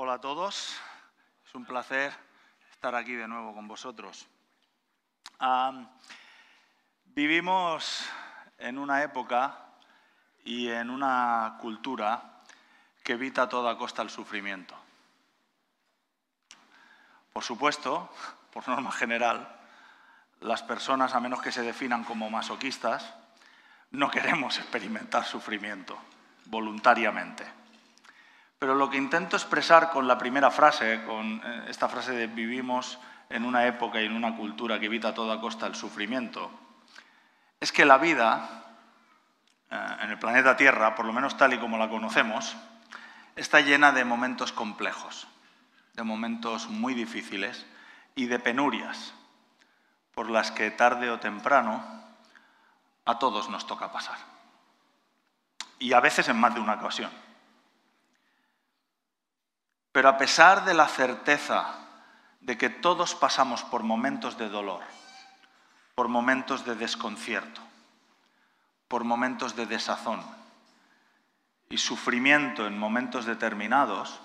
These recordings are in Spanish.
Hola a todos, es un placer estar aquí de nuevo con vosotros. vivimos en una época y en una cultura que evita a toda costa el sufrimiento. Por supuesto, por norma general, las personas, a menos que se definan como masoquistas, no queremos experimentar sufrimiento voluntariamente. Pero lo que intento expresar con la primera frase, con eh, esta frase de vivimos en una época y en una cultura que evita a toda costa el sufrimiento, es que la vida eh, en el planeta Tierra, por lo menos tal y como la conocemos, está llena de momentos complejos, de momentos muy difíciles y de penurias por las que tarde o temprano a todos nos toca pasar. Y a veces en más de una ocasión. Pero a pesar de la certeza de que todos pasamos por momentos de dolor, por momentos de desconcierto, por momentos de desazón y sufrimiento en momentos determinados,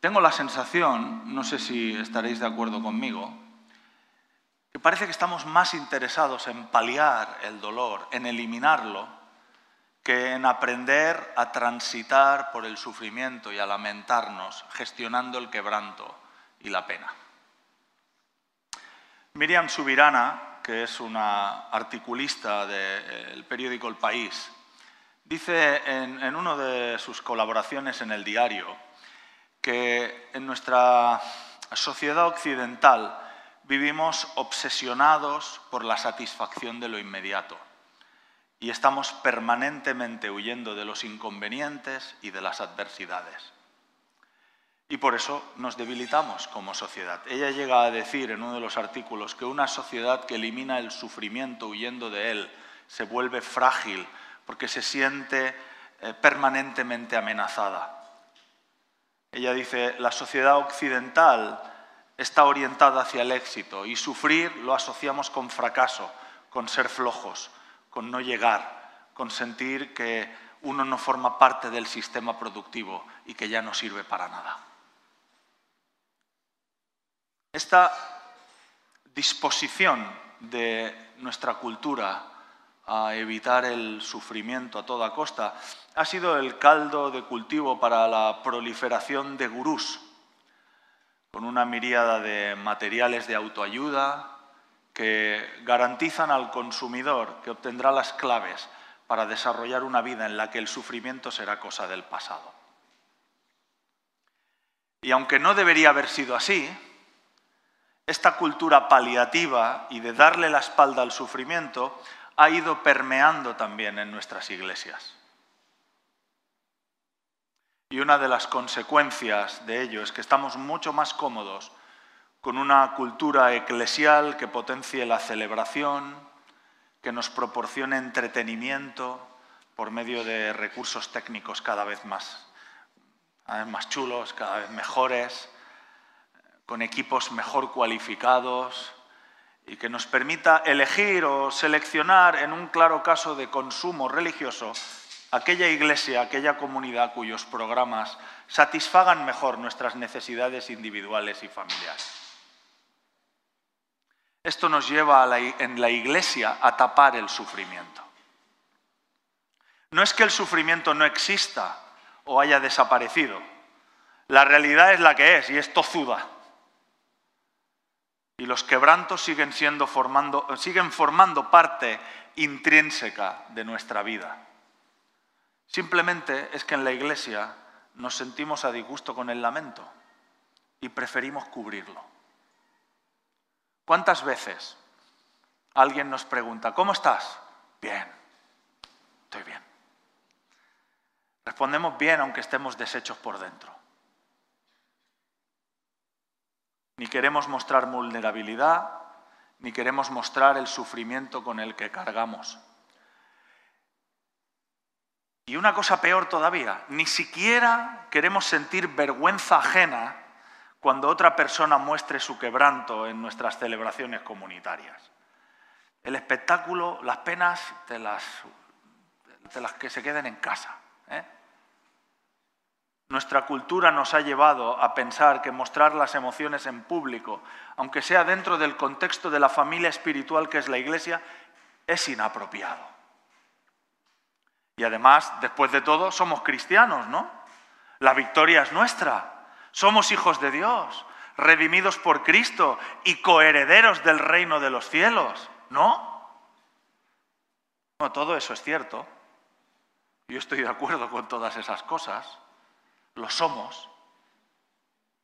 tengo la sensación, no sé si estaréis de acuerdo conmigo, que parece que estamos más interesados en paliar el dolor, en eliminarlo, que en aprender a transitar por el sufrimiento y a lamentarnos, gestionando el quebranto y la pena. Miriam Subirana, que es una articulista del periódico El País, dice en, en una de sus colaboraciones en el diario que en nuestra sociedad occidental vivimos obsesionados por la satisfacción de lo inmediato y estamos permanentemente huyendo de los inconvenientes y de las adversidades. Y por eso nos debilitamos como sociedad. Ella llega a decir en uno de los artículos que una sociedad que elimina el sufrimiento huyendo de él se vuelve frágil porque se siente eh, permanentemente amenazada. Ella dice, la sociedad occidental está orientada hacia el éxito y sufrir lo asociamos con fracaso, con ser flojos, con no llegar, con sentir que uno no forma parte del sistema productivo y que ya no sirve para nada. Esta disposición de nuestra cultura a evitar el sufrimiento a toda costa ha sido el caldo de cultivo para la proliferación de gurús con una miríada de materiales de autoayuda que garantizan al consumidor que obtendrá las claves para desarrollar una vida en la que el sufrimiento será cosa del pasado. Y aunque no debería haber sido así, esta cultura paliativa y de darle la espalda al sufrimiento ha ido permeando también en nuestras iglesias. Y una de las consecuencias de ello es que estamos mucho más cómodos con una cultura eclesial que potencie la celebración, que nos proporcione entretenimiento por medio de recursos técnicos cada vez más, cada vez más chulos, cada vez mejores, con equipos mejor cualificados y que nos permita elegir o seleccionar en un claro caso de consumo religioso aquella iglesia, aquella comunidad cuyos programas satisfagan mejor nuestras necesidades individuales y familiares. Esto nos lleva en la iglesia a tapar el sufrimiento. No es que el sufrimiento no exista o haya desaparecido. La realidad es la que es y es tozuda. Y los quebrantos siguen, siendo formando, siguen formando parte intrínseca de nuestra vida. Simplemente es que en la iglesia nos sentimos a disgusto con el lamento y preferimos cubrirlo. ¿Cuántas veces alguien nos pregunta, ¿cómo estás? Bien, estoy bien. Respondemos bien aunque estemos deshechos por dentro. Ni queremos mostrar vulnerabilidad, ni queremos mostrar el sufrimiento con el que cargamos. Y una cosa peor todavía, ni siquiera queremos sentir vergüenza ajena cuando otra persona muestre su quebranto en nuestras celebraciones comunitarias. El espectáculo, las penas, de las, las que se queden en casa. ¿eh? Nuestra cultura nos ha llevado a pensar que mostrar las emociones en público, aunque sea dentro del contexto de la familia espiritual que es la Iglesia, es inapropiado. Y además, después de todo, somos cristianos, ¿no? La victoria es nuestra. Somos hijos de Dios, redimidos por Cristo y coherederos del reino de los cielos, ¿no? No, todo eso es cierto. Yo estoy de acuerdo con todas esas cosas lo somos,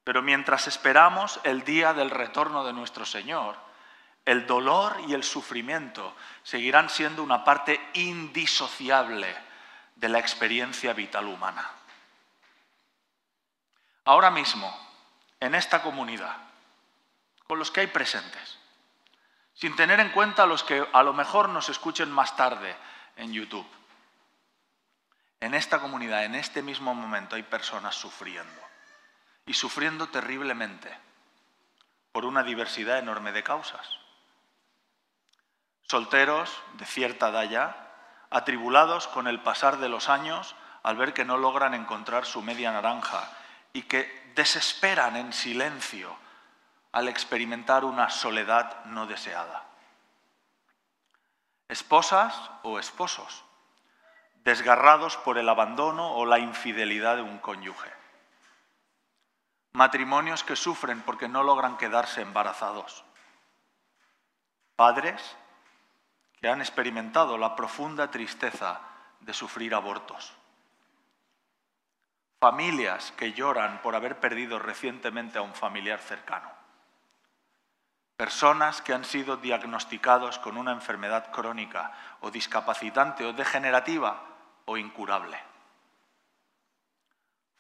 pero mientras esperamos el día del retorno de nuestro Señor, el dolor y el sufrimiento seguirán siendo una parte indisociable de la experiencia vital humana. Ahora mismo, en esta comunidad, con los que hay presentes, sin tener en cuenta a los que a lo mejor nos escuchen más tarde en YouTube, en esta comunidad, en este mismo momento, hay personas sufriendo. Y sufriendo terriblemente por una diversidad enorme de causas. Solteros de cierta edad atribulados con el pasar de los años al ver que no logran encontrar su media naranja y que desesperan en silencio al experimentar una soledad no deseada. Esposas o esposos desgarrados por el abandono o la infidelidad de un cónyuge. Matrimonios que sufren porque no logran quedarse embarazados. Padres que han experimentado la profunda tristeza de sufrir abortos. Familias que lloran por haber perdido recientemente a un familiar cercano. Personas que han sido diagnosticados con una enfermedad crónica o discapacitante o degenerativa o incurable.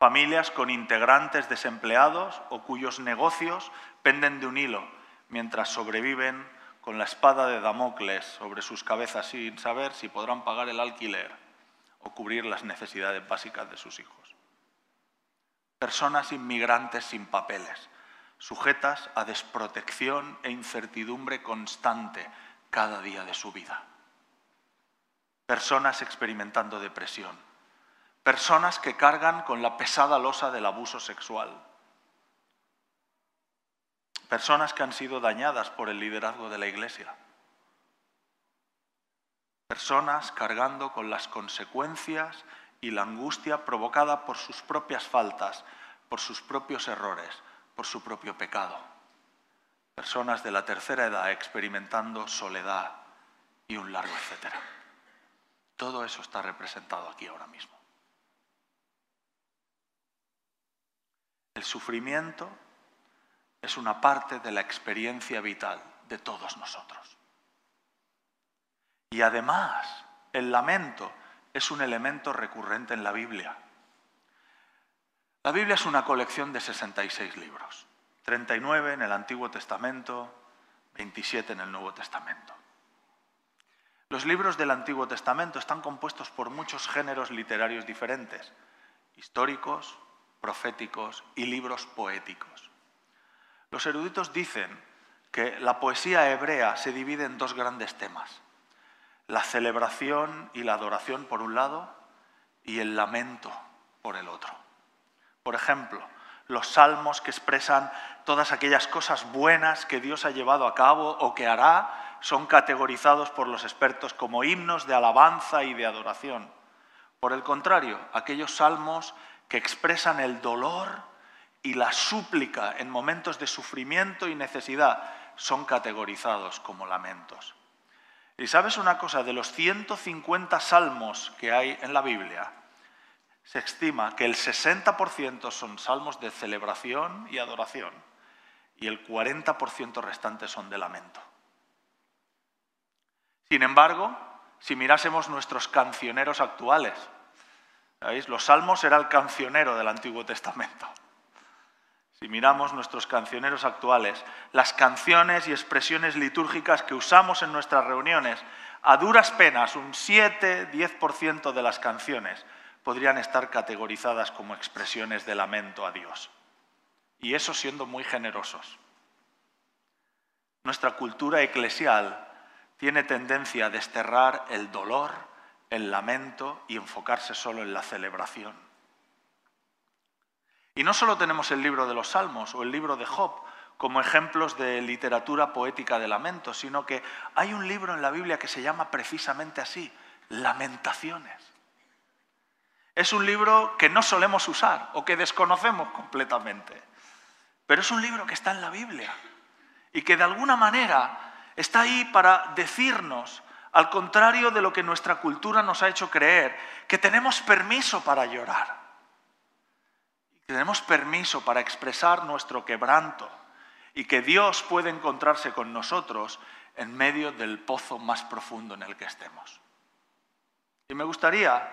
Familias con integrantes desempleados o cuyos negocios penden de un hilo mientras sobreviven con la espada de Damocles sobre sus cabezas sin saber si podrán pagar el alquiler o cubrir las necesidades básicas de sus hijos. Personas inmigrantes sin papeles, sujetas a desprotección e incertidumbre constante cada día de su vida. Personas experimentando depresión, personas que cargan con la pesada losa del abuso sexual, personas que han sido dañadas por el liderazgo de la Iglesia, personas cargando con las consecuencias y la angustia provocada por sus propias faltas, por sus propios errores, por su propio pecado. Personas de la tercera edad experimentando soledad y un largo etcétera. Todo eso está representado aquí ahora mismo. El sufrimiento es una parte de la experiencia vital de todos nosotros. Y además, el lamento es un elemento recurrente en la Biblia. La Biblia es una colección de 66 libros, 39 en el Antiguo Testamento, 27 en el Nuevo Testamento. Los libros del Antiguo Testamento están compuestos por muchos géneros literarios diferentes, históricos, proféticos y libros poéticos. Los eruditos dicen que la poesía hebrea se divide en dos grandes temas, la celebración y la adoración por un lado y el lamento por el otro. Por ejemplo, los salmos que expresan todas aquellas cosas buenas que Dios ha llevado a cabo o que hará son categorizados por los expertos como himnos de alabanza y de adoración. Por el contrario, aquellos salmos que expresan el dolor y la súplica en momentos de sufrimiento y necesidad son categorizados como lamentos. Y sabes una cosa, de los 150 salmos que hay en la Biblia, se estima que el 60% son salmos de celebración y adoración y el 40% restante son de lamento. Sin embargo, si mirásemos nuestros cancioneros actuales, ¿sabéis? Los salmos era el cancionero del Antiguo Testamento. Si miramos nuestros cancioneros actuales, las canciones y expresiones litúrgicas que usamos en nuestras reuniones, a duras penas, un 7-10% de las canciones podrían estar categorizadas como expresiones de lamento a Dios. Y eso siendo muy generosos. Nuestra cultura eclesial tiene tendencia a desterrar el dolor, el lamento y enfocarse solo en la celebración. Y no solo tenemos el libro de los Salmos o el libro de Job como ejemplos de literatura poética de lamento, sino que hay un libro en la Biblia que se llama precisamente así, Lamentaciones. Es un libro que no solemos usar o que desconocemos completamente, pero es un libro que está en la Biblia y que de alguna manera está ahí para decirnos, al contrario de lo que nuestra cultura nos ha hecho creer, que tenemos permiso para llorar, que tenemos permiso para expresar nuestro quebranto y que Dios puede encontrarse con nosotros en medio del pozo más profundo en el que estemos. Y me gustaría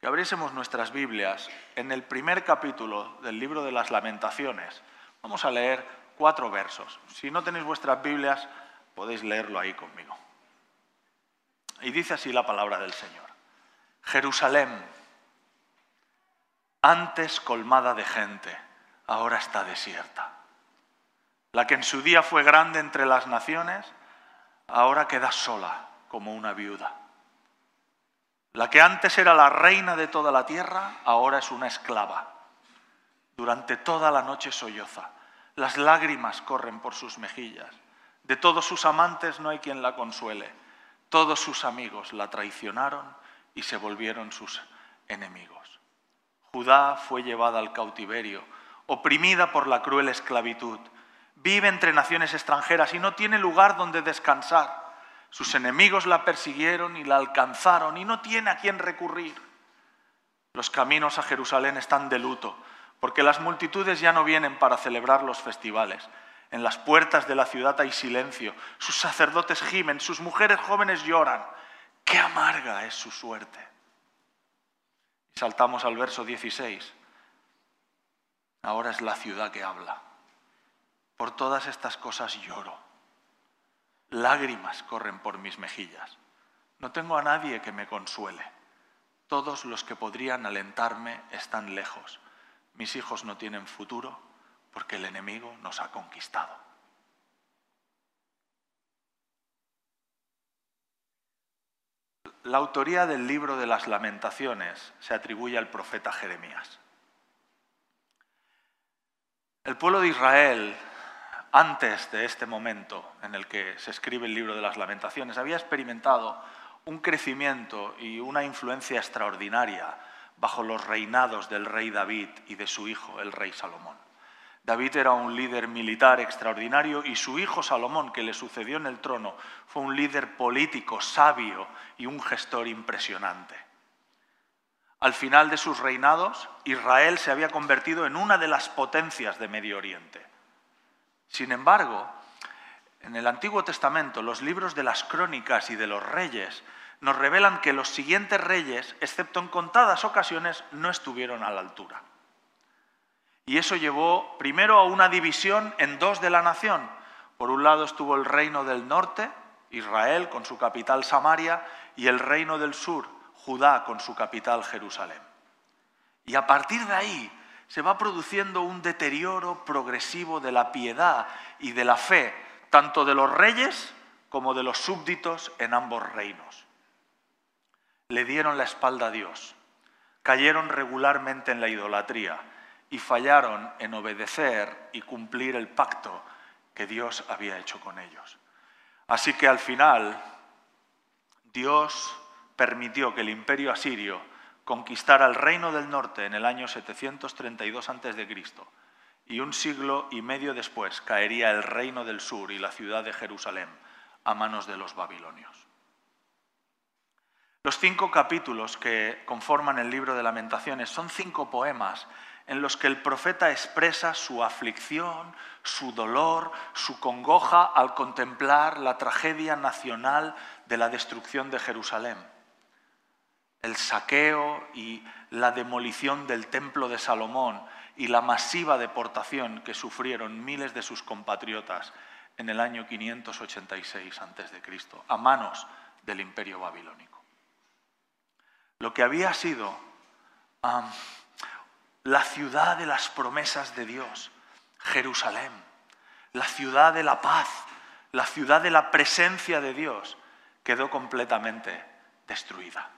que abriésemos nuestras Biblias en el primer capítulo del libro de las lamentaciones. Vamos a leer cuatro versos. Si no tenéis vuestras Biblias, podéis leerlo ahí conmigo. Y dice así la palabra del Señor. Jerusalén, antes colmada de gente, ahora está desierta. La que en su día fue grande entre las naciones, ahora queda sola como una viuda. La que antes era la reina de toda la tierra, ahora es una esclava. Durante toda la noche solloza. Las lágrimas corren por sus mejillas. De todos sus amantes no hay quien la consuele. Todos sus amigos la traicionaron y se volvieron sus enemigos. Judá fue llevada al cautiverio, oprimida por la cruel esclavitud. Vive entre naciones extranjeras y no tiene lugar donde descansar. Sus enemigos la persiguieron y la alcanzaron y no tiene a quién recurrir. Los caminos a Jerusalén están de luto, porque las multitudes ya no vienen para celebrar los festivales. En las puertas de la ciudad hay silencio, sus sacerdotes gimen, sus mujeres jóvenes lloran. Qué amarga es su suerte. Saltamos al verso 16. Ahora es la ciudad que habla. Por todas estas cosas lloro. Lágrimas corren por mis mejillas. No tengo a nadie que me consuele. Todos los que podrían alentarme están lejos. Mis hijos no tienen futuro porque el enemigo nos ha conquistado. La autoría del libro de las lamentaciones se atribuye al profeta Jeremías. El pueblo de Israel, antes de este momento en el que se escribe el libro de las lamentaciones, había experimentado un crecimiento y una influencia extraordinaria bajo los reinados del rey David y de su hijo, el rey Salomón. David era un líder militar extraordinario y su hijo Salomón, que le sucedió en el trono, fue un líder político sabio y un gestor impresionante. Al final de sus reinados, Israel se había convertido en una de las potencias de Medio Oriente. Sin embargo, en el Antiguo Testamento, los libros de las crónicas y de los reyes nos revelan que los siguientes reyes, excepto en contadas ocasiones, no estuvieron a la altura. Y eso llevó primero a una división en dos de la nación. Por un lado estuvo el reino del norte, Israel con su capital Samaria, y el reino del sur, Judá con su capital Jerusalén. Y a partir de ahí se va produciendo un deterioro progresivo de la piedad y de la fe, tanto de los reyes como de los súbditos en ambos reinos. Le dieron la espalda a Dios, cayeron regularmente en la idolatría, y fallaron en obedecer y cumplir el pacto que Dios había hecho con ellos. Así que al final Dios permitió que el imperio asirio conquistara el reino del norte en el año 732 a.C. y un siglo y medio después caería el reino del sur y la ciudad de Jerusalén a manos de los babilonios. Los cinco capítulos que conforman el libro de lamentaciones son cinco poemas en los que el profeta expresa su aflicción, su dolor, su congoja al contemplar la tragedia nacional de la destrucción de Jerusalén. El saqueo y la demolición del templo de Salomón y la masiva deportación que sufrieron miles de sus compatriotas en el año 586 a.C. a manos del imperio babilónico. Lo que había sido la ciudad de las promesas de Dios, Jerusalén, la ciudad de la paz, la ciudad de la presencia de Dios, quedó completamente destruida.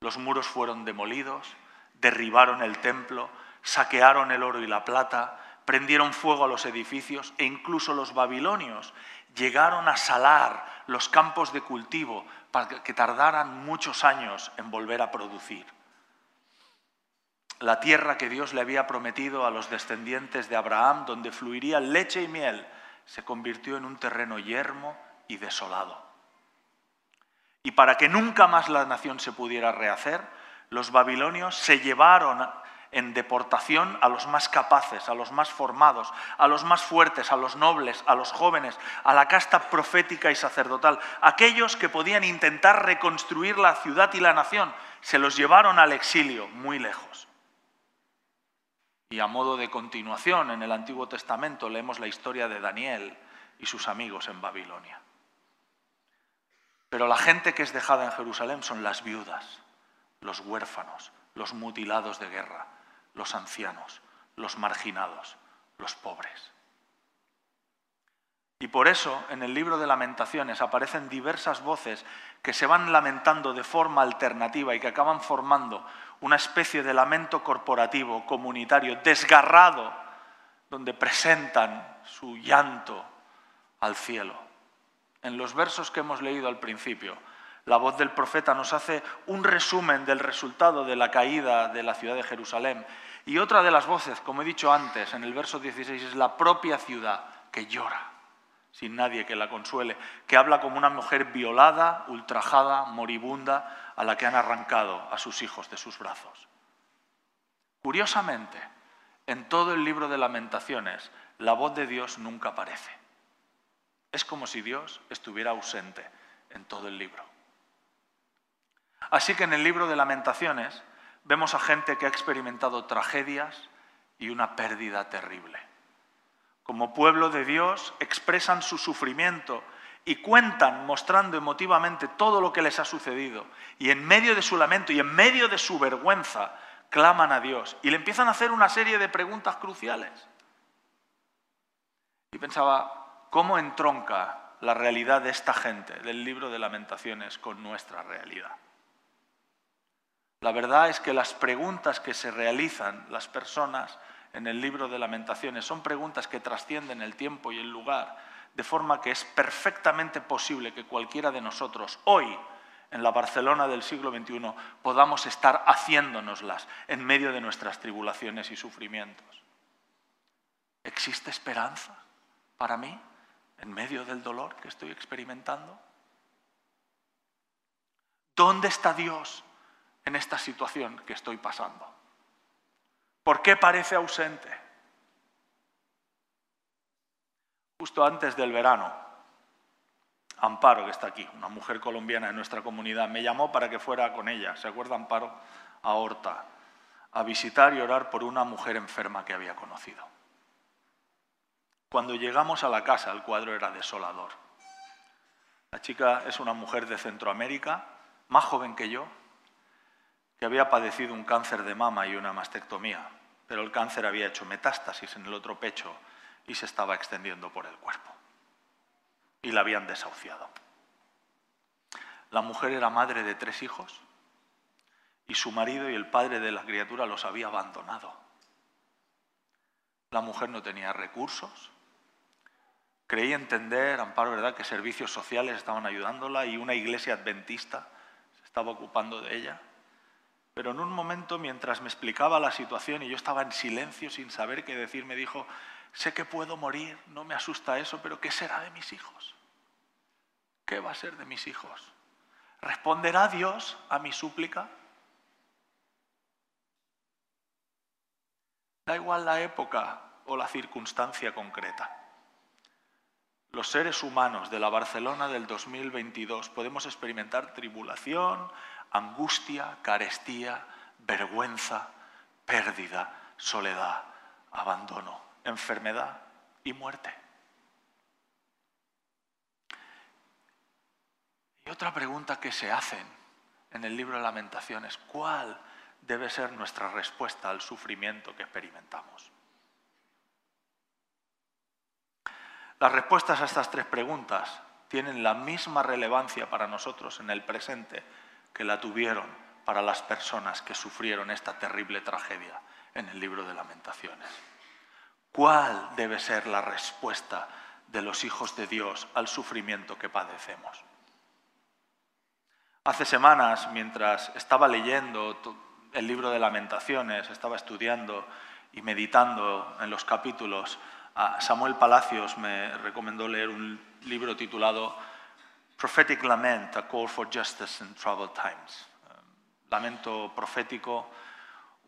Los muros fueron demolidos, derribaron el templo, saquearon el oro y la plata, prendieron fuego a los edificios e incluso los babilonios llegaron a salar los campos de cultivo para que tardaran muchos años en volver a producir. La tierra que Dios le había prometido a los descendientes de Abraham, donde fluiría leche y miel, se convirtió en un terreno yermo y desolado. Y para que nunca más la nación se pudiera rehacer, los babilonios se llevaron en deportación a los más capaces, a los más formados, a los más fuertes, a los nobles, a los jóvenes, a la casta profética y sacerdotal. Aquellos que podían intentar reconstruir la ciudad y la nación, se los llevaron al exilio muy lejos. Y a modo de continuación, en el Antiguo Testamento leemos la historia de Daniel y sus amigos en Babilonia. Pero la gente que es dejada en Jerusalén son las viudas, los huérfanos, los mutilados de guerra, los ancianos, los marginados, los pobres. Y por eso en el libro de lamentaciones aparecen diversas voces que se van lamentando de forma alternativa y que acaban formando una especie de lamento corporativo, comunitario, desgarrado, donde presentan su llanto al cielo. En los versos que hemos leído al principio, la voz del profeta nos hace un resumen del resultado de la caída de la ciudad de Jerusalén. Y otra de las voces, como he dicho antes, en el verso 16, es la propia ciudad que llora, sin nadie que la consuele, que habla como una mujer violada, ultrajada, moribunda, a la que han arrancado a sus hijos de sus brazos. Curiosamente, en todo el libro de lamentaciones, la voz de Dios nunca aparece. Es como si Dios estuviera ausente en todo el libro. Así que en el libro de lamentaciones vemos a gente que ha experimentado tragedias y una pérdida terrible. Como pueblo de Dios expresan su sufrimiento y cuentan mostrando emotivamente todo lo que les ha sucedido. Y en medio de su lamento y en medio de su vergüenza claman a Dios y le empiezan a hacer una serie de preguntas cruciales. Y pensaba, ¿cómo entronca la realidad de esta gente del libro de lamentaciones con nuestra realidad? La verdad es que las preguntas que se realizan las personas en el libro de lamentaciones son preguntas que trascienden el tiempo y el lugar, de forma que es perfectamente posible que cualquiera de nosotros hoy, en la Barcelona del siglo XXI, podamos estar haciéndonoslas en medio de nuestras tribulaciones y sufrimientos. ¿Existe esperanza para mí en medio del dolor que estoy experimentando? ¿Dónde está Dios en esta situación que estoy pasando? ¿Por qué parece ausente? Justo antes del verano, Amparo, que está aquí, una mujer colombiana de nuestra comunidad, me llamó para que fuera con ella, ¿se acuerda Amparo? A Horta, a visitar y orar por una mujer enferma que había conocido. Cuando llegamos a la casa, el cuadro era desolador. La chica es una mujer de Centroamérica, más joven que yo, que había padecido un cáncer de mama y una mastectomía, pero el cáncer había hecho metástasis en el otro pecho y se estaba extendiendo por el cuerpo. Y la habían desahuciado. La mujer era madre de tres hijos y su marido y el padre de la criatura los había abandonado. La mujer no tenía recursos. Creí entender, Amparo, ¿verdad?, que servicios sociales estaban ayudándola y una iglesia adventista se estaba ocupando de ella. Pero en un momento, mientras me explicaba la situación y yo estaba en silencio sin saber qué decir, me dijo, sé que puedo morir, no me asusta eso, pero ¿qué será de mis hijos? ¿Qué va a ser de mis hijos? ¿Responderá Dios a mi súplica? Da igual la época o la circunstancia concreta. Los seres humanos de la Barcelona del 2022 podemos experimentar tribulación, angustia, carestía, vergüenza, pérdida, soledad, abandono, enfermedad y muerte. Y otra pregunta que se hacen en el libro de lamentaciones, ¿cuál debe ser nuestra respuesta al sufrimiento que experimentamos? Las respuestas a estas tres preguntas tienen la misma relevancia para nosotros en el presente que la tuvieron para las personas que sufrieron esta terrible tragedia en el libro de lamentaciones. ¿Cuál debe ser la respuesta de los hijos de Dios al sufrimiento que padecemos? Hace semanas, mientras estaba leyendo el libro de lamentaciones, estaba estudiando y meditando en los capítulos, Samuel Palacios me recomendó leer un libro titulado Prophetic Lament, A Call for Justice in Troubled Times. Lamento profético,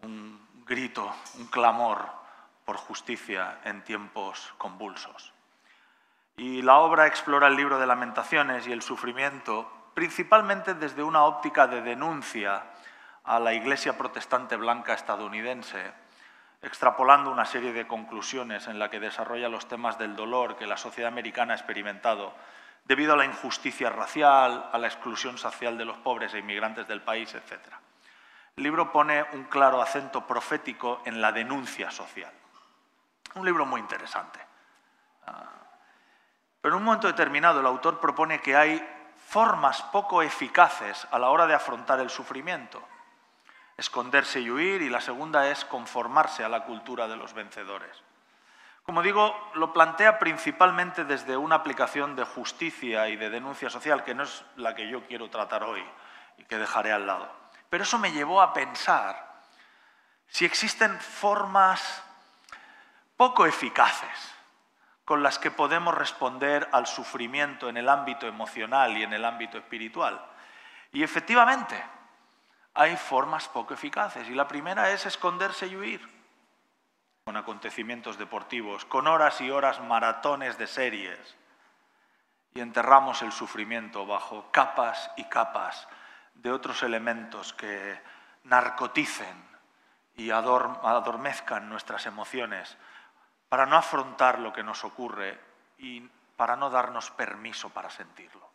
un grito, un clamor por justicia en tiempos convulsos. Y la obra explora el libro de lamentaciones y el sufrimiento principalmente desde una óptica de denuncia a la Iglesia protestante blanca estadounidense, extrapolando una serie de conclusiones en la que desarrolla los temas del dolor que la sociedad americana ha experimentado debido a la injusticia racial, a la exclusión social de los pobres e inmigrantes del país, etc. El libro pone un claro acento profético en la denuncia social. Un libro muy interesante. Ah, pero en un momento determinado el autor propone que hay formas poco eficaces a la hora de afrontar el sufrimiento. Esconderse y huir y la segunda es conformarse a la cultura de los vencedores. Como digo, lo plantea principalmente desde una aplicación de justicia y de denuncia social, que no es la que yo quiero tratar hoy y que dejaré al lado. Pero eso me llevó a pensar si existen formas poco eficaces con las que podemos responder al sufrimiento en el ámbito emocional y en el ámbito espiritual. Y efectivamente, hay formas poco eficaces. Y la primera es esconderse y huir con acontecimientos deportivos, con horas y horas maratones de series, y enterramos el sufrimiento bajo capas y capas de otros elementos que narcoticen y adormezcan nuestras emociones para no afrontar lo que nos ocurre y para no darnos permiso para sentirlo.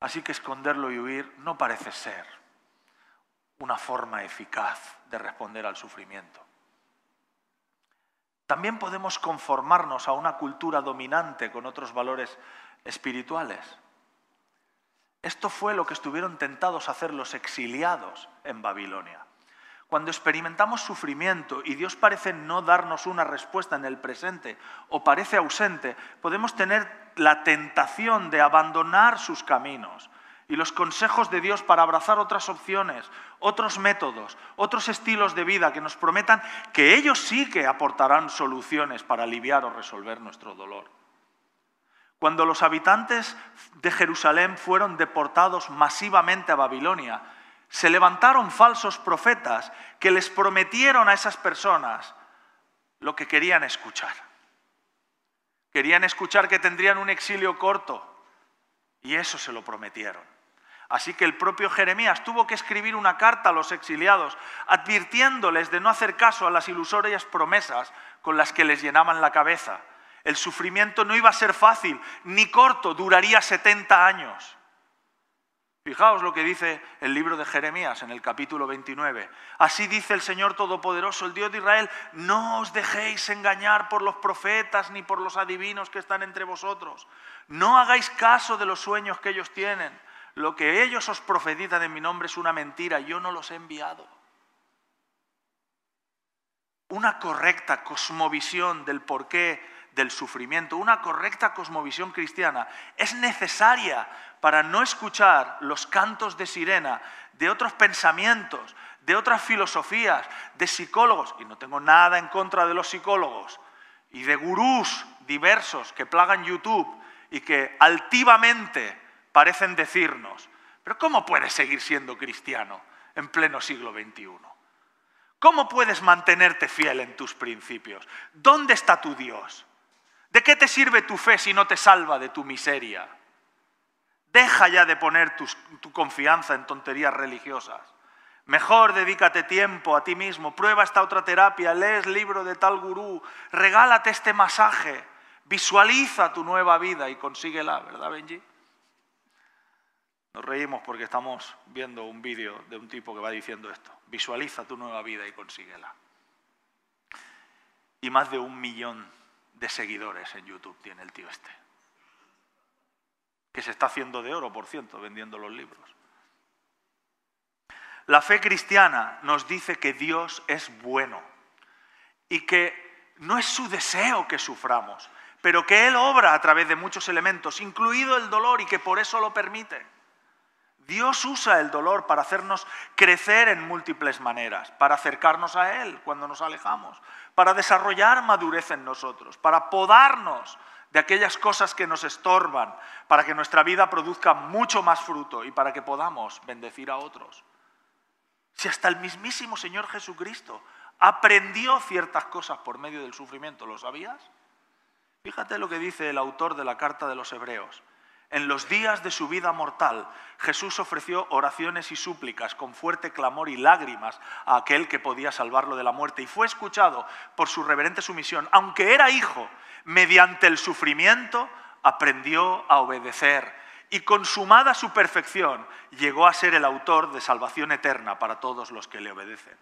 Así que esconderlo y huir no parece ser una forma eficaz de responder al sufrimiento. También podemos conformarnos a una cultura dominante con otros valores espirituales. Esto fue lo que estuvieron tentados a hacer los exiliados en Babilonia. Cuando experimentamos sufrimiento y Dios parece no darnos una respuesta en el presente o parece ausente, podemos tener la tentación de abandonar sus caminos y los consejos de Dios para abrazar otras opciones, otros métodos, otros estilos de vida que nos prometan que ellos sí que aportarán soluciones para aliviar o resolver nuestro dolor. Cuando los habitantes de Jerusalén fueron deportados masivamente a Babilonia, se levantaron falsos profetas que les prometieron a esas personas lo que querían escuchar. Querían escuchar que tendrían un exilio corto y eso se lo prometieron. Así que el propio Jeremías tuvo que escribir una carta a los exiliados advirtiéndoles de no hacer caso a las ilusorias promesas con las que les llenaban la cabeza. El sufrimiento no iba a ser fácil ni corto, duraría 70 años. Fijaos lo que dice el libro de Jeremías en el capítulo 29. Así dice el Señor Todopoderoso, el Dios de Israel, no os dejéis engañar por los profetas ni por los adivinos que están entre vosotros. No hagáis caso de los sueños que ellos tienen lo que ellos os profetizan en mi nombre es una mentira, yo no los he enviado. Una correcta cosmovisión del porqué del sufrimiento, una correcta cosmovisión cristiana es necesaria para no escuchar los cantos de sirena de otros pensamientos, de otras filosofías, de psicólogos, y no tengo nada en contra de los psicólogos, y de gurús diversos que plagan YouTube y que altivamente parecen decirnos, pero ¿cómo puedes seguir siendo cristiano en pleno siglo XXI? ¿Cómo puedes mantenerte fiel en tus principios? ¿Dónde está tu Dios? ¿De qué te sirve tu fe si no te salva de tu miseria? Deja ya de poner tu, confianza en tonterías religiosas. Mejor dedícate tiempo a ti mismo, prueba esta otra terapia, lees libro de tal gurú, regálate este masaje, visualiza tu nueva vida y consíguela, ¿verdad, Benji? Nos reímos porque estamos viendo un vídeo de un tipo que va diciendo esto. Visualiza tu nueva vida y consíguela. Y más de un millón de seguidores en YouTube tiene el tío este. Que se está haciendo de oro, por ciento, vendiendo los libros. La fe cristiana nos dice que Dios es bueno y que no es su deseo que suframos, pero que Él obra a través de muchos elementos, incluido el dolor, y que por eso lo permite. Dios usa el dolor para hacernos crecer en múltiples maneras, para acercarnos a Él cuando nos alejamos, para desarrollar madurez en nosotros, para podarnos de aquellas cosas que nos estorban, para que nuestra vida produzca mucho más fruto y para que podamos bendecir a otros. Si hasta el mismísimo Señor Jesucristo aprendió ciertas cosas por medio del sufrimiento, ¿lo sabías? Fíjate lo que dice el autor de la carta de los Hebreos. En los días de su vida mortal, Jesús ofreció oraciones y súplicas con fuerte clamor y lágrimas a aquel que podía salvarlo de la muerte y fue escuchado por su reverente sumisión. Aunque era hijo, mediante el sufrimiento aprendió a obedecer y consumada su perfección llegó a ser el autor de salvación eterna para todos los que le obedecen.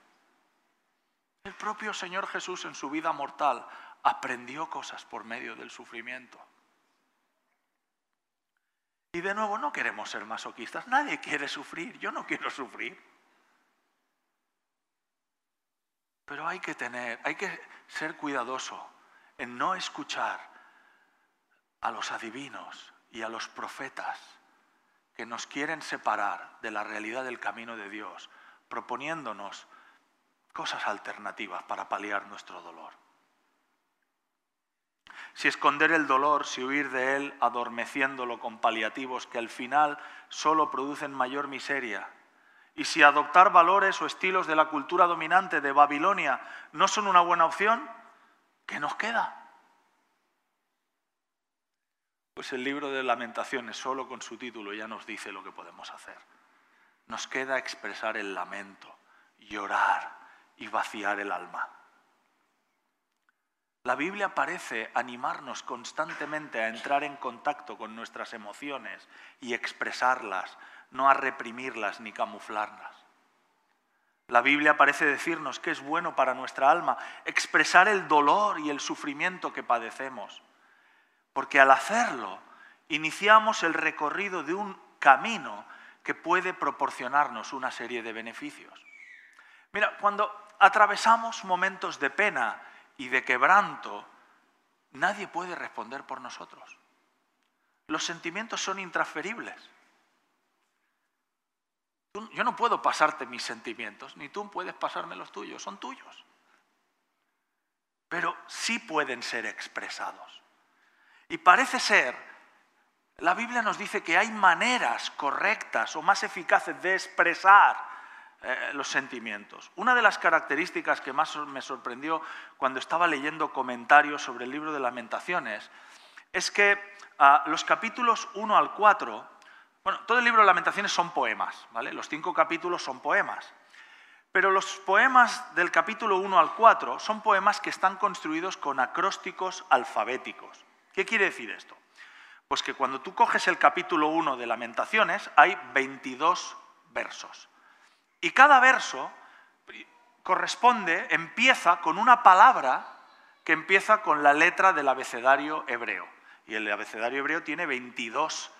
El propio Señor Jesús en su vida mortal aprendió cosas por medio del sufrimiento. Y de nuevo, no queremos ser masoquistas. Nadie quiere sufrir. Yo no quiero sufrir. Pero hay que tener, hay que ser cuidadoso en no escuchar a los adivinos y a los profetas que nos quieren separar de la realidad del camino de Dios, proponiéndonos cosas alternativas para paliar nuestro dolor si esconder el dolor, si huir de él adormeciéndolo con paliativos que al final solo producen mayor miseria, y si adoptar valores o estilos de la cultura dominante de Babilonia no son una buena opción, ¿qué nos queda? Pues el libro de lamentaciones, solo con su título, ya nos dice lo que podemos hacer. Nos queda expresar el lamento, llorar y vaciar el alma. La Biblia parece animarnos constantemente a entrar en contacto con nuestras emociones y expresarlas, no a reprimirlas ni camuflarlas. La Biblia parece decirnos que es bueno para nuestra alma expresar el dolor y el sufrimiento que padecemos, porque al hacerlo iniciamos el recorrido de un camino que puede proporcionarnos una serie de beneficios. Mira, cuando atravesamos momentos de pena, y de quebranto, nadie puede responder por nosotros. Los sentimientos son intransferibles. Yo no puedo pasarte mis sentimientos, ni tú puedes pasarme los tuyos, son tuyos. Pero sí pueden ser expresados. Y parece ser, la Biblia nos dice que hay maneras correctas o más eficaces de expresar eh, los sentimientos. Una de las características que más me sorprendió cuando estaba leyendo comentarios sobre el libro de lamentaciones es que ah, los capítulos 1 al 4, bueno, todo el libro de lamentaciones son poemas, ¿vale? Los cinco capítulos son poemas. Pero los poemas del capítulo 1 al 4 son poemas que están construidos con acrósticos alfabéticos. ¿Qué quiere decir esto? Pues que cuando tú coges el capítulo 1 de Lamentaciones hay 22 versos. Y cada verso corresponde, empieza con una palabra que empieza con la letra del abecedario hebreo. Y el abecedario hebreo tiene 22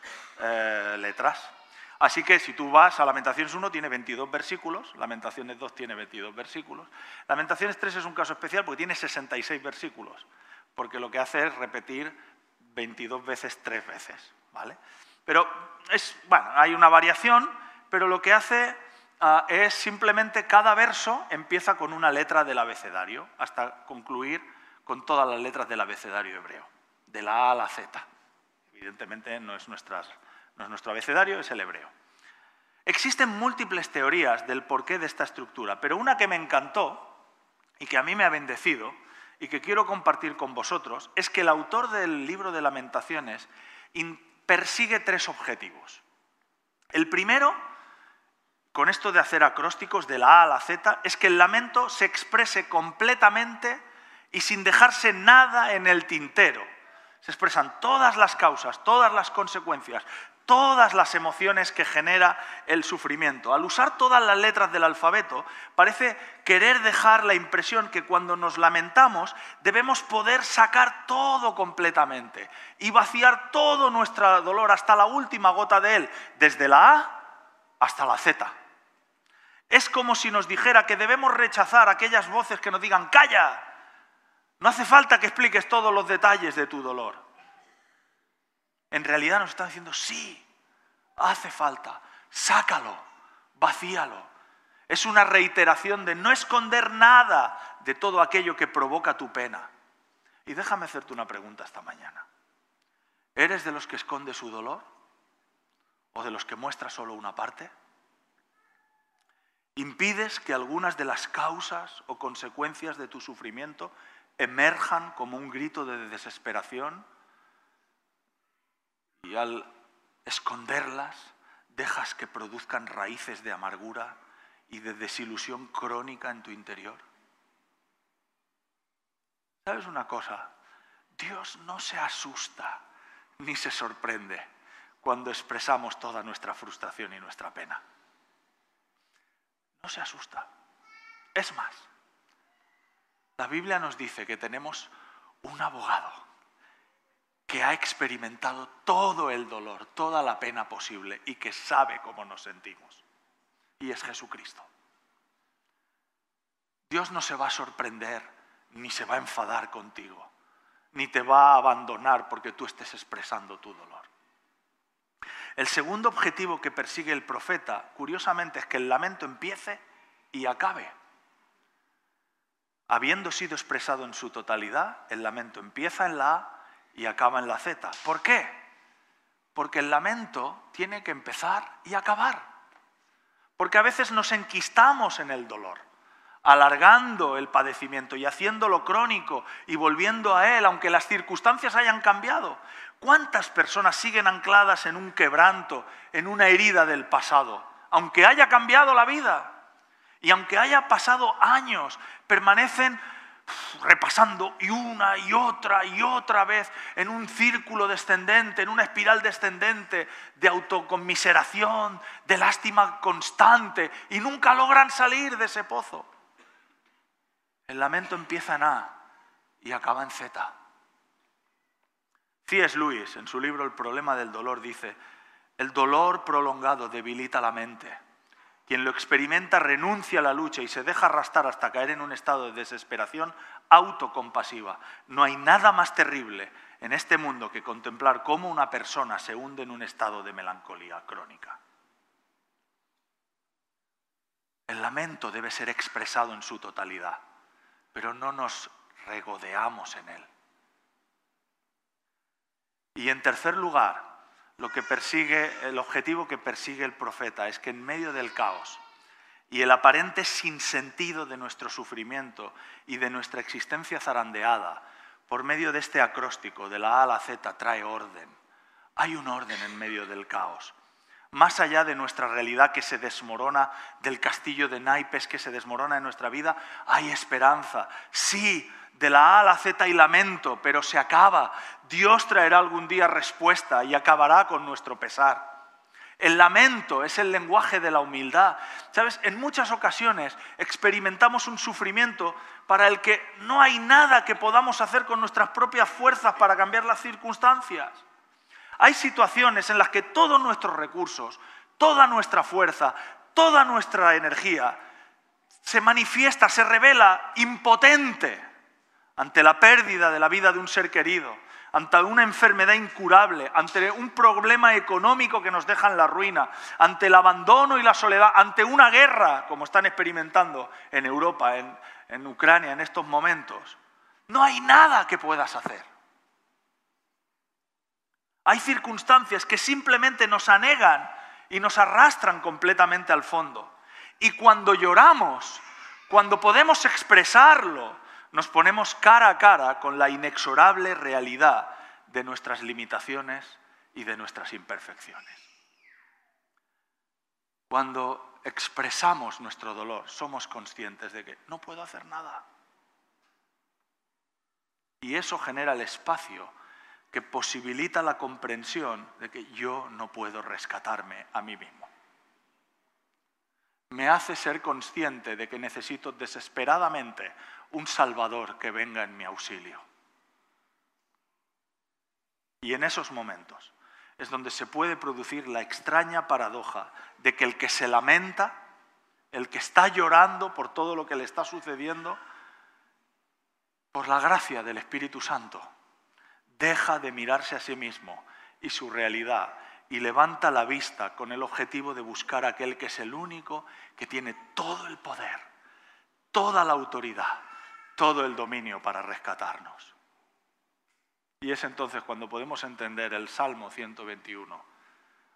eh, letras. Así que si tú vas a Lamentaciones 1 tiene 22 versículos, Lamentaciones 2 tiene 22 versículos, Lamentaciones 3 es un caso especial porque tiene 66 versículos, porque lo que hace es repetir 22 veces tres veces, ¿vale? Pero es, bueno, hay una variación, pero lo que hace Ah, es simplemente cada verso empieza con una letra del abecedario hasta concluir con todas las letras del abecedario hebreo, de la A a la Z. Evidentemente no es, no es nuestro abecedario, es el hebreo. Existen múltiples teorías del porqué de esta estructura, pero una que me encantó y que a mí me ha bendecido y que quiero compartir con vosotros es que el autor del libro de lamentaciones persigue tres objetivos. El primero con esto de hacer acrósticos de la A a la Z, es que el lamento se exprese completamente y sin dejarse nada en el tintero. Se expresan todas las causas, todas las consecuencias, todas las emociones que genera el sufrimiento. Al usar todas las letras del alfabeto, parece querer dejar la impresión que cuando nos lamentamos debemos poder sacar todo completamente y vaciar todo nuestro dolor hasta la última gota de él, desde la A hasta la Z. Es como si nos dijera que debemos rechazar aquellas voces que nos digan, calla, no hace falta que expliques todos los detalles de tu dolor. En realidad nos está diciendo, sí, hace falta, sácalo, vacíalo. Es una reiteración de no esconder nada de todo aquello que provoca tu pena. Y déjame hacerte una pregunta esta mañana. ¿Eres de los que esconde su dolor? ¿O de los que muestra solo una parte? ¿Impides que algunas de las causas o consecuencias de tu sufrimiento emerjan como un grito de desesperación? Y al esconderlas, dejas que produzcan raíces de amargura y de desilusión crónica en tu interior. ¿Sabes una cosa? Dios no se asusta ni se sorprende cuando expresamos toda nuestra frustración y nuestra pena. No se asusta. Es más, la Biblia nos dice que tenemos un abogado que ha experimentado todo el dolor, toda la pena posible y que sabe cómo nos sentimos. Y es Jesucristo. Dios no se va a sorprender ni se va a enfadar contigo, ni te va a abandonar porque tú estés expresando tu dolor. El segundo objetivo que persigue el profeta, curiosamente, es que el lamento empiece y acabe. Habiendo sido expresado en su totalidad, el lamento empieza en la A y acaba en la Z. ¿Por qué? Porque el lamento tiene que empezar y acabar. Porque a veces nos enquistamos en el dolor, alargando el padecimiento y haciéndolo crónico y volviendo a él, aunque las circunstancias hayan cambiado. ¿Cuántas personas siguen ancladas en un quebranto, en una herida del pasado, aunque haya cambiado la vida? Y aunque haya pasado años, permanecen repasando y una y otra y otra vez en un círculo descendente, en una espiral descendente de autoconmiseración, de lástima constante y nunca logran salir de ese pozo. El lamento empieza en A y acaba en Z. C.S. Lewis, en su libro El problema del dolor, dice, el dolor prolongado debilita la mente quien lo experimenta renuncia a la lucha y se deja arrastrar hasta caer en un estado de desesperación autocompasiva. No hay nada más terrible en este mundo que contemplar cómo una persona se hunde en un estado de melancolía crónica. El lamento debe ser expresado en su totalidad, pero no nos regodeamos en él. Y en tercer lugar, lo que persigue, el objetivo que persigue el profeta es que en medio del caos y el aparente sinsentido de nuestro sufrimiento y de nuestra existencia zarandeada, por medio de este acróstico, de la A a la Z, trae orden. Hay un orden en medio del caos. Más allá de nuestra realidad que se desmorona, del castillo de naipes que se desmorona en nuestra vida, hay esperanza. Sí, de la A a la Z y lamento, pero se acaba. Dios traerá algún día respuesta y acabará con nuestro pesar. El lamento es el lenguaje de la humildad. Sabes, en muchas ocasiones experimentamos un sufrimiento para el que no hay nada que podamos hacer con nuestras propias fuerzas para cambiar las circunstancias. Hay situaciones en las que todos nuestros recursos, toda nuestra fuerza, toda nuestra energía se manifiesta, se revela impotente ante la pérdida de la vida de un ser querido, ante una enfermedad incurable, ante un problema económico que nos deja en la ruina, ante el abandono y la soledad, ante una guerra, como están experimentando en Europa, en, Ucrania en estos momentos, no hay nada que puedas hacer. Hay circunstancias que simplemente nos anegan y nos arrastran completamente al fondo. Y cuando lloramos, cuando podemos expresarlo, nos ponemos cara a cara con la inexorable realidad de nuestras limitaciones y de nuestras imperfecciones. Cuando expresamos nuestro dolor, somos conscientes de que no puedo hacer nada. Y eso genera el espacio que posibilita la comprensión de que yo no puedo rescatarme a mí mismo. Me hace ser consciente de que necesito desesperadamente un Salvador que venga en mi auxilio. Y en esos momentos es donde se puede producir la extraña paradoja de que el que se lamenta el que está llorando por todo lo que le está sucediendo, por la gracia del Espíritu Santo, deja de mirarse a sí mismo y su realidad y levanta la vista con el objetivo de buscar a aquel que es el único que tiene todo el poder, toda la autoridad, todo el dominio para rescatarnos. Y es entonces cuando podemos entender el Salmo 121.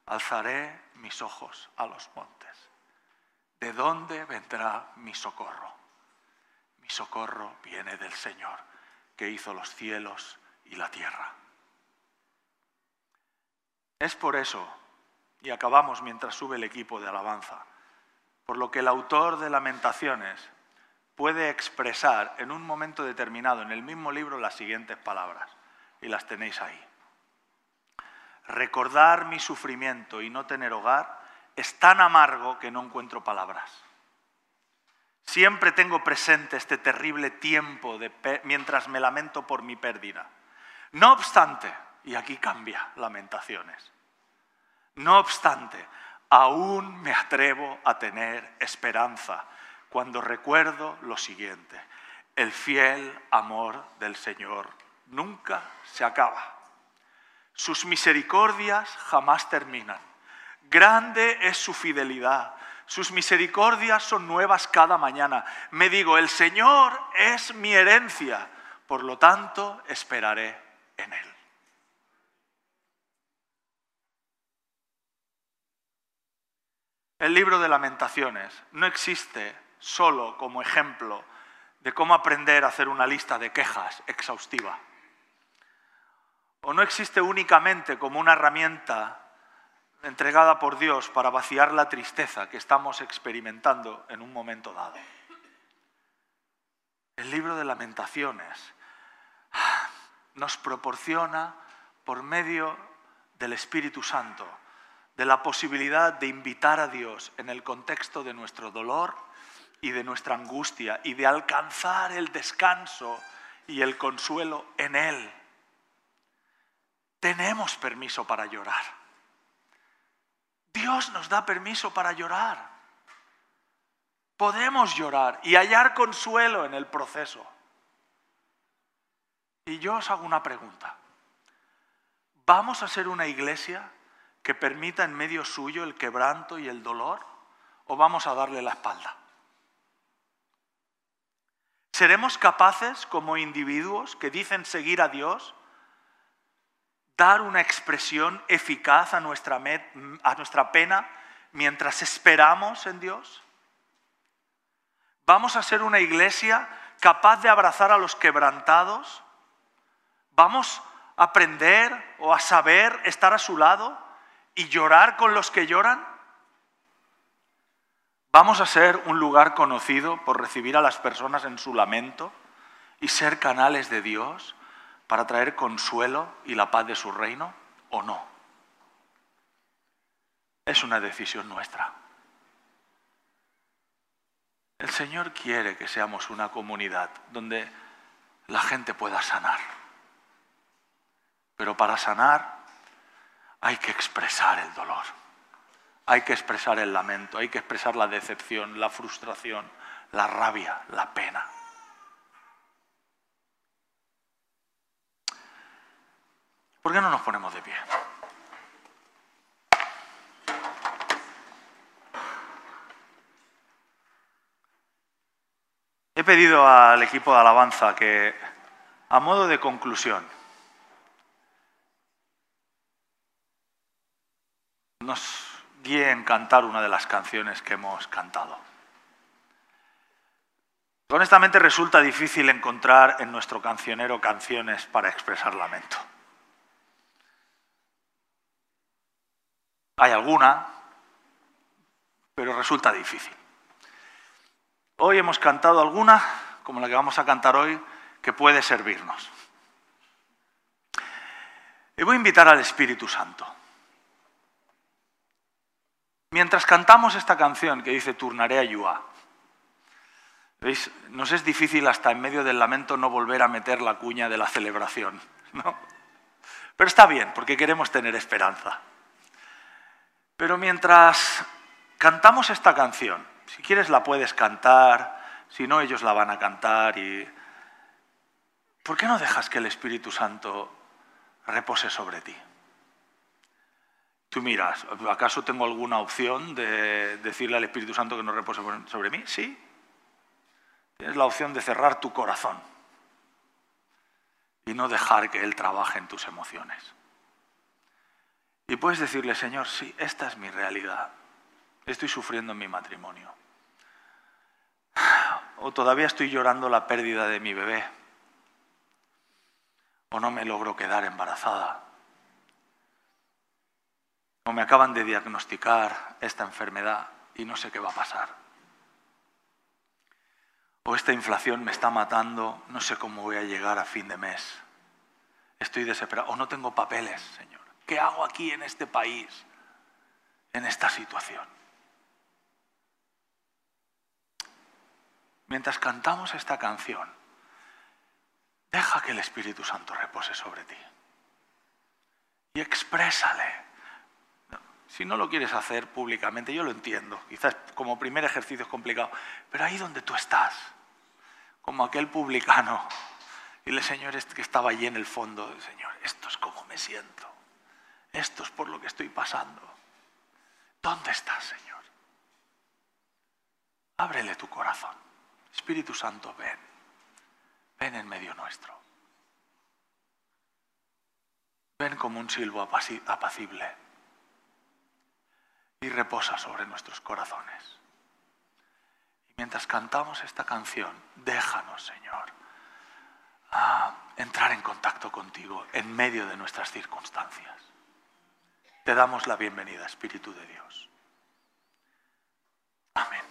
Alzaré mis ojos a los montes. ¿De dónde vendrá mi socorro? Mi socorro viene del Señor, que hizo los cielos y la tierra. Es por eso, y acabamos mientras sube el equipo de alabanza, por lo que el autor de lamentaciones puede expresar en un momento determinado en el mismo libro las siguientes palabras, y las tenéis ahí. Recordar mi sufrimiento y no tener hogar es tan amargo que no encuentro palabras. Siempre tengo presente este terrible tiempo de mientras me lamento por mi pérdida. No obstante, y aquí cambia lamentaciones, no obstante, aún me atrevo a tener esperanza cuando recuerdo lo siguiente, el fiel amor del Señor nunca se acaba. Sus misericordias jamás terminan. Grande es su fidelidad. Sus misericordias son nuevas cada mañana. Me digo, el Señor es mi herencia, por lo tanto esperaré en Él. El libro de lamentaciones no existe solo como ejemplo de cómo aprender a hacer una lista de quejas exhaustiva. O no existe únicamente como una herramienta entregada por Dios para vaciar la tristeza que estamos experimentando en un momento dado. El libro de lamentaciones nos proporciona, por medio del Espíritu Santo, de la posibilidad de invitar a Dios en el contexto de nuestro dolor y de nuestra angustia y de alcanzar el descanso y el consuelo en Él. Tenemos permiso para llorar. Dios nos da permiso para llorar. Podemos llorar y hallar consuelo en el proceso. Y yo os hago una pregunta. ¿Vamos a ser una iglesia que permita en medio suyo el quebranto y el dolor? ¿O vamos a darle la espalda? ¿Seremos capaces como individuos que dicen seguir a Dios dar una expresión eficaz a nuestra, pena mientras esperamos en Dios? ¿Vamos a ser una iglesia capaz de abrazar a los quebrantados? ¿Vamos a aprender o a saber estar a su lado y llorar con los que lloran? ¿Vamos a ser un lugar conocido por recibir a las personas en su lamento y ser canales de Dios para traer consuelo y la paz de su reino o no? Es una decisión nuestra. El Señor quiere que seamos una comunidad donde la gente pueda sanar. Pero para sanar hay que expresar el dolor. Hay que expresar el lamento, hay que expresar la decepción, la frustración, la rabia, la pena. ¿Por qué no nos ponemos de pie? He pedido al equipo de alabanza que, a modo de conclusión, nos guíe en cantar una de las canciones que hemos cantado. Honestamente resulta difícil encontrar en nuestro cancionero canciones para expresar lamento. Hay alguna, pero resulta difícil. Hoy hemos cantado alguna, como la que vamos a cantar hoy, que puede servirnos. Y voy a invitar al Espíritu Santo Mientras cantamos esta canción que dice Turnaré a Yua, ¿veis? Nos es difícil hasta en medio del lamento no volver a meter la cuña de la celebración, ¿no? Pero está bien, porque queremos tener esperanza. Pero mientras cantamos esta canción Si quieres la puedes cantar, si no ellos la van a cantar y... ¿Por qué no dejas que el Espíritu Santo repose sobre ti? Tú miras, ¿acaso tengo alguna opción de decirle al Espíritu Santo que no repose sobre mí? Sí. Tienes la opción de cerrar tu corazón y no dejar que Él trabaje en tus emociones. Y puedes decirle, Señor, sí, esta es mi realidad. Estoy sufriendo en mi matrimonio. O todavía estoy llorando la pérdida de mi bebé. O no me logro quedar embarazada. O me acaban de diagnosticar esta enfermedad y no sé qué va a pasar. O esta inflación me está matando, no sé cómo voy a llegar a fin de mes. Estoy desesperado. O no tengo papeles, Señor. ¿Qué hago aquí en este país, en esta situación? Mientras cantamos esta canción, deja que el Espíritu Santo repose sobre ti. Y exprésale. Si no lo quieres hacer públicamente, yo lo entiendo. Quizás como primer ejercicio es complicado. Pero ahí donde tú estás, como aquel publicano, dile, Señor, que estaba allí en el fondo, Señor, esto es como me siento. Esto es por lo que estoy pasando. ¿Dónde estás, Señor? Ábrele tu corazón. Espíritu Santo, ven. Ven en medio nuestro. Ven como un silbo apacible y reposa sobre nuestros corazones. Y mientras cantamos esta canción, déjanos, Señor, entrar en contacto contigo en medio de nuestras circunstancias. Te damos la bienvenida, Espíritu de Dios. Amén.